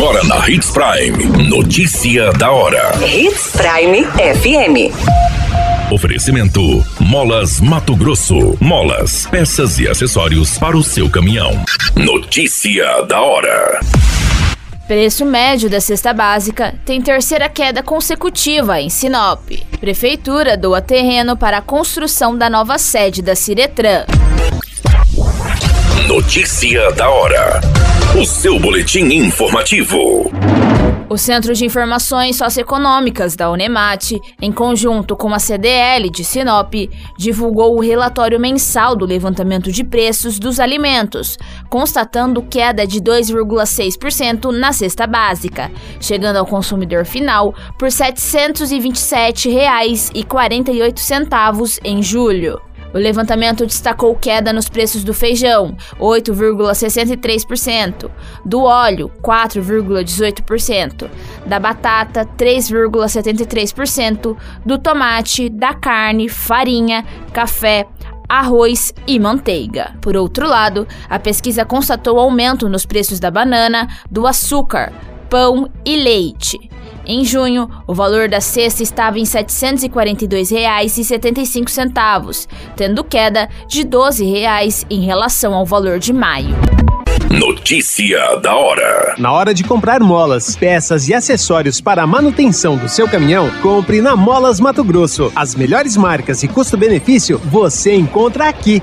Agora na Hits Prime. Notícia da hora. Hits Prime FM. Oferecimento: Molas Mato Grosso. Molas, peças e acessórios para o seu caminhão. Notícia da hora. Preço médio da cesta básica tem terceira queda consecutiva em Sinop. Prefeitura doa terreno para a construção da nova sede da Ciretran. Notícia da hora. O seu boletim informativo. O Centro de Informações Socioeconômicas da Unemate, em conjunto com a CDL de Sinop, divulgou o relatório mensal do levantamento de preços dos alimentos, constatando queda de 2,6% na cesta básica, chegando ao consumidor final por R$ 727,48 em julho. O levantamento destacou queda nos preços do feijão, 8,63%, do óleo, 4,18%, da batata, 3,73%, do tomate, da carne, farinha, café, arroz e manteiga. Por outro lado, a pesquisa constatou aumento nos preços da banana, do açúcar, pão e leite. Em junho, o valor da cesta estava em R$ 742,75, tendo queda de R$ 12,00 em relação ao valor de maio. Notícia da hora. Na hora de comprar molas, peças e acessórios para a manutenção do seu caminhão, compre na Molas Mato Grosso. As melhores marcas e custo-benefício você encontra aqui.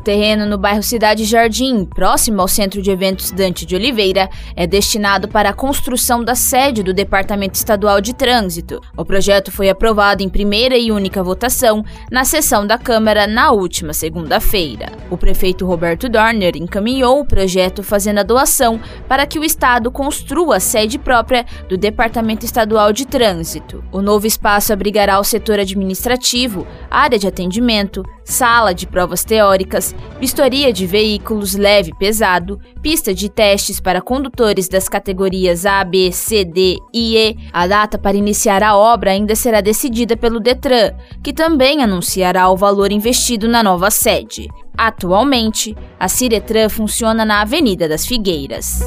Terreno no bairro Cidade Jardim, próximo ao Centro de Eventos Dante de Oliveira, é destinado para a construção da sede do Departamento Estadual de Trânsito. O projeto foi aprovado em primeira e única votação na sessão da Câmara na última segunda-feira. O prefeito Roberto Dorner encaminhou o projeto fazendo a doação para que o Estado construa a sede própria do Departamento Estadual de Trânsito. O novo espaço abrigará o setor administrativo, área de atendimento, sala de provas teóricas, vistoria de veículos leve e pesado, pista de testes para condutores das categorias A, B, C, D e E. A data para iniciar a obra ainda será decidida pelo Detran, que também anunciará o valor investido na nova sede. Atualmente, a Ciretran funciona na Avenida das Figueiras.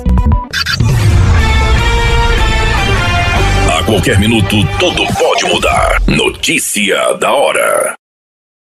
A qualquer minuto, tudo pode mudar. Notícia da hora.